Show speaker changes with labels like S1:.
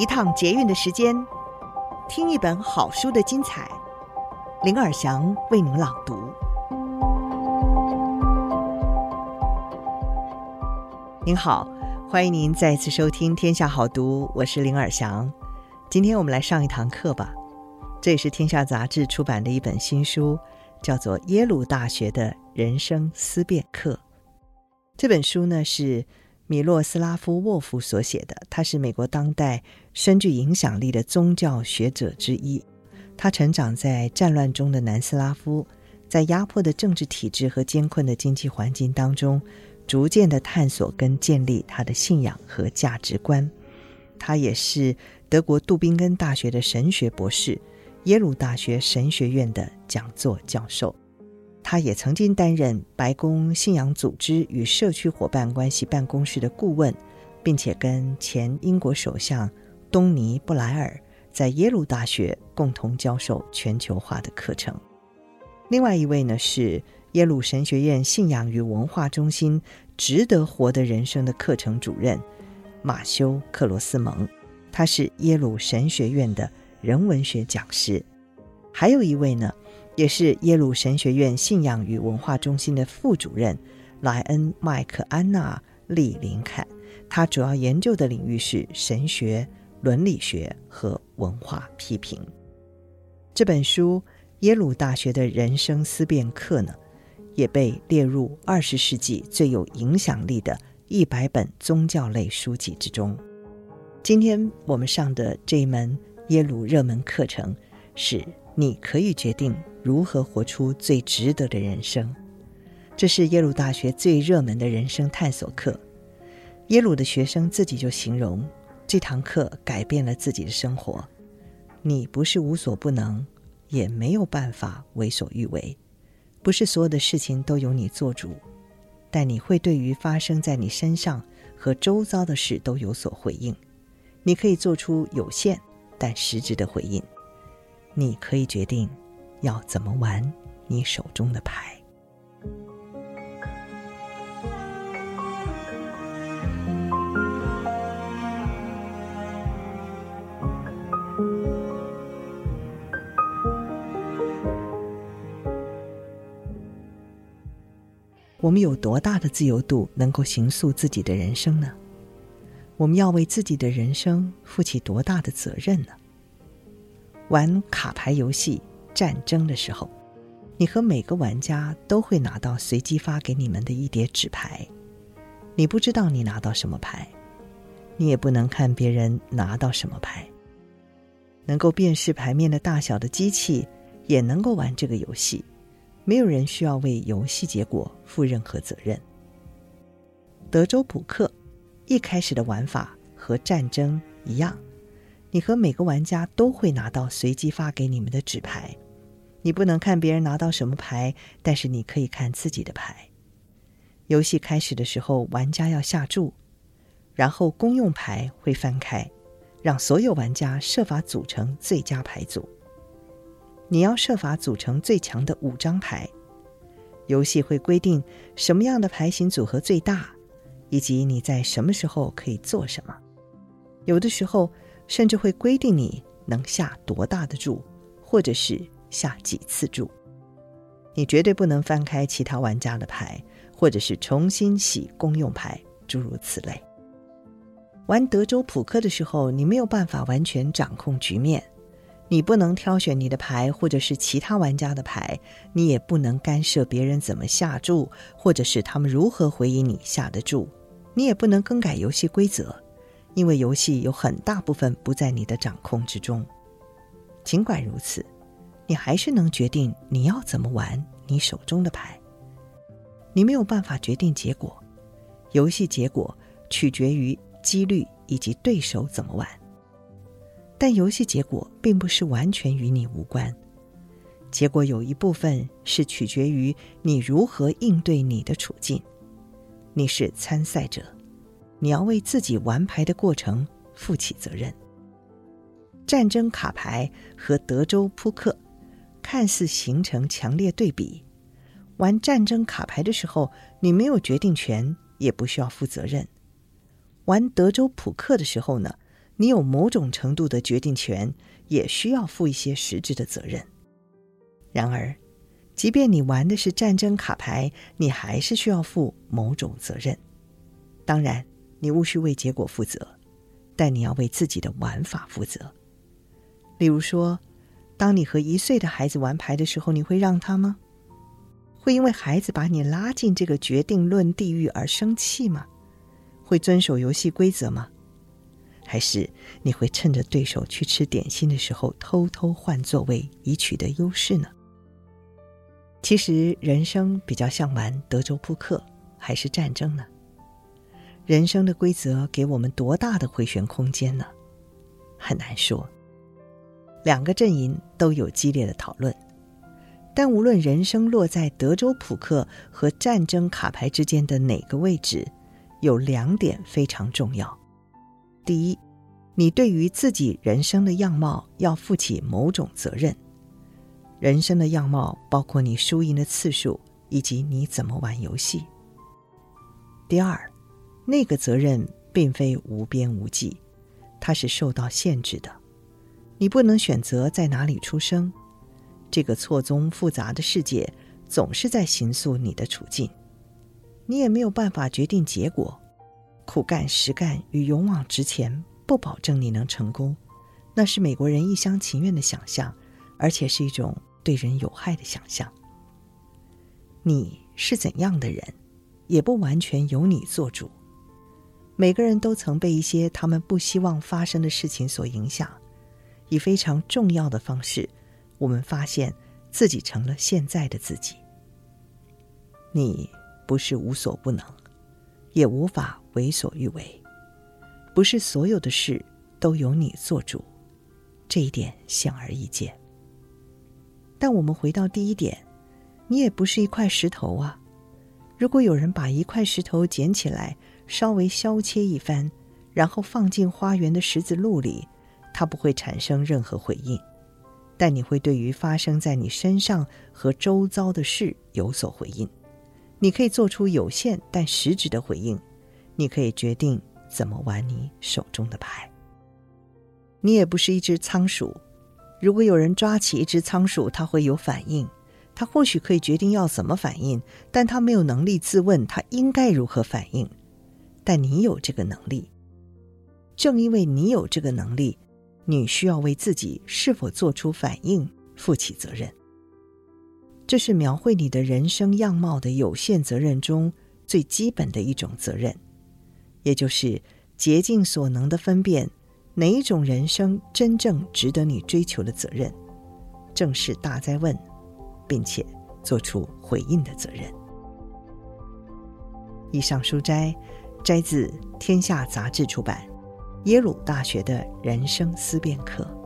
S1: 一趟捷运的时间，听一本好书的精彩。林尔祥为您朗读。您好，欢迎您再次收听《天下好读》，我是林尔祥。今天我们来上一堂课吧。这也是天下杂志出版的一本新书，叫做《耶鲁大学的人生思辨课》。这本书呢是。米洛斯拉夫·沃夫所写的，他是美国当代深具影响力的宗教学者之一。他成长在战乱中的南斯拉夫，在压迫的政治体制和艰困的经济环境当中，逐渐的探索跟建立他的信仰和价值观。他也是德国杜宾根大学的神学博士，耶鲁大学神学院的讲座教授。他也曾经担任白宫信仰组织与社区伙伴关系办公室的顾问，并且跟前英国首相东尼布莱尔在耶鲁大学共同教授全球化的课程。另外一位呢是耶鲁神学院信仰与文化中心“值得活的人生”的课程主任马修克罗斯蒙，他是耶鲁神学院的人文学讲师。还有一位呢。也是耶鲁神学院信仰与文化中心的副主任莱恩·麦克安娜·利林坎，他主要研究的领域是神学、伦理学和文化批评。这本书《耶鲁大学的人生思辨课》呢，也被列入二十世纪最有影响力的一百本宗教类书籍之中。今天我们上的这一门耶鲁热门课程是。你可以决定如何活出最值得的人生。这是耶鲁大学最热门的人生探索课。耶鲁的学生自己就形容，这堂课改变了自己的生活。你不是无所不能，也没有办法为所欲为。不是所有的事情都由你做主，但你会对于发生在你身上和周遭的事都有所回应。你可以做出有限但实质的回应。你可以决定要怎么玩你手中的牌。我们有多大的自由度能够行塑自己的人生呢？我们要为自己的人生负起多大的责任呢？玩卡牌游戏战争的时候，你和每个玩家都会拿到随机发给你们的一叠纸牌。你不知道你拿到什么牌，你也不能看别人拿到什么牌。能够辨识牌面的大小的机器也能够玩这个游戏，没有人需要为游戏结果负任何责任。德州扑克一开始的玩法和战争一样。你和每个玩家都会拿到随机发给你们的纸牌，你不能看别人拿到什么牌，但是你可以看自己的牌。游戏开始的时候，玩家要下注，然后公用牌会翻开，让所有玩家设法组成最佳牌组。你要设法组成最强的五张牌。游戏会规定什么样的牌型组合最大，以及你在什么时候可以做什么。有的时候。甚至会规定你能下多大的注，或者是下几次注。你绝对不能翻开其他玩家的牌，或者是重新洗公用牌，诸如此类。玩德州扑克的时候，你没有办法完全掌控局面，你不能挑选你的牌，或者是其他玩家的牌，你也不能干涉别人怎么下注，或者是他们如何回应你下的注，你也不能更改游戏规则。因为游戏有很大部分不在你的掌控之中，尽管如此，你还是能决定你要怎么玩你手中的牌。你没有办法决定结果，游戏结果取决于几率以及对手怎么玩。但游戏结果并不是完全与你无关，结果有一部分是取决于你如何应对你的处境。你是参赛者。你要为自己玩牌的过程负起责任。战争卡牌和德州扑克看似形成强烈对比。玩战争卡牌的时候，你没有决定权，也不需要负责任；玩德州扑克的时候呢，你有某种程度的决定权，也需要负一些实质的责任。然而，即便你玩的是战争卡牌，你还是需要负某种责任。当然，你务须为结果负责，但你要为自己的玩法负责。例如说，当你和一岁的孩子玩牌的时候，你会让他吗？会因为孩子把你拉进这个决定论地狱而生气吗？会遵守游戏规则吗？还是你会趁着对手去吃点心的时候偷偷换座位以取得优势呢？其实人生比较像玩德州扑克还是战争呢？人生的规则给我们多大的回旋空间呢？很难说。两个阵营都有激烈的讨论。但无论人生落在德州扑克和战争卡牌之间的哪个位置，有两点非常重要：第一，你对于自己人生的样貌要负起某种责任。人生的样貌包括你输赢的次数以及你怎么玩游戏。第二，那个责任并非无边无际，它是受到限制的。你不能选择在哪里出生。这个错综复杂的世界总是在形塑你的处境，你也没有办法决定结果。苦干实干与勇往直前不保证你能成功，那是美国人一厢情愿的想象，而且是一种对人有害的想象。你是怎样的人，也不完全由你做主。每个人都曾被一些他们不希望发生的事情所影响，以非常重要的方式。我们发现自己成了现在的自己。你不是无所不能，也无法为所欲为。不是所有的事都由你做主，这一点显而易见。但我们回到第一点，你也不是一块石头啊。如果有人把一块石头捡起来，稍微削切一番，然后放进花园的石子路里，它不会产生任何回应。但你会对于发生在你身上和周遭的事有所回应，你可以做出有限但实质的回应，你可以决定怎么玩你手中的牌。你也不是一只仓鼠，如果有人抓起一只仓鼠，它会有反应，它或许可以决定要怎么反应，但它没有能力自问它应该如何反应。但你有这个能力，正因为你有这个能力。你需要为自己是否做出反应负起责任。这是描绘你的人生样貌的有限责任中最基本的一种责任，也就是竭尽所能的分辨哪一种人生真正值得你追求的责任，正视大哉问，并且做出回应的责任。以上书斋摘自《天下杂志》出版。耶鲁大学的人生思辨课。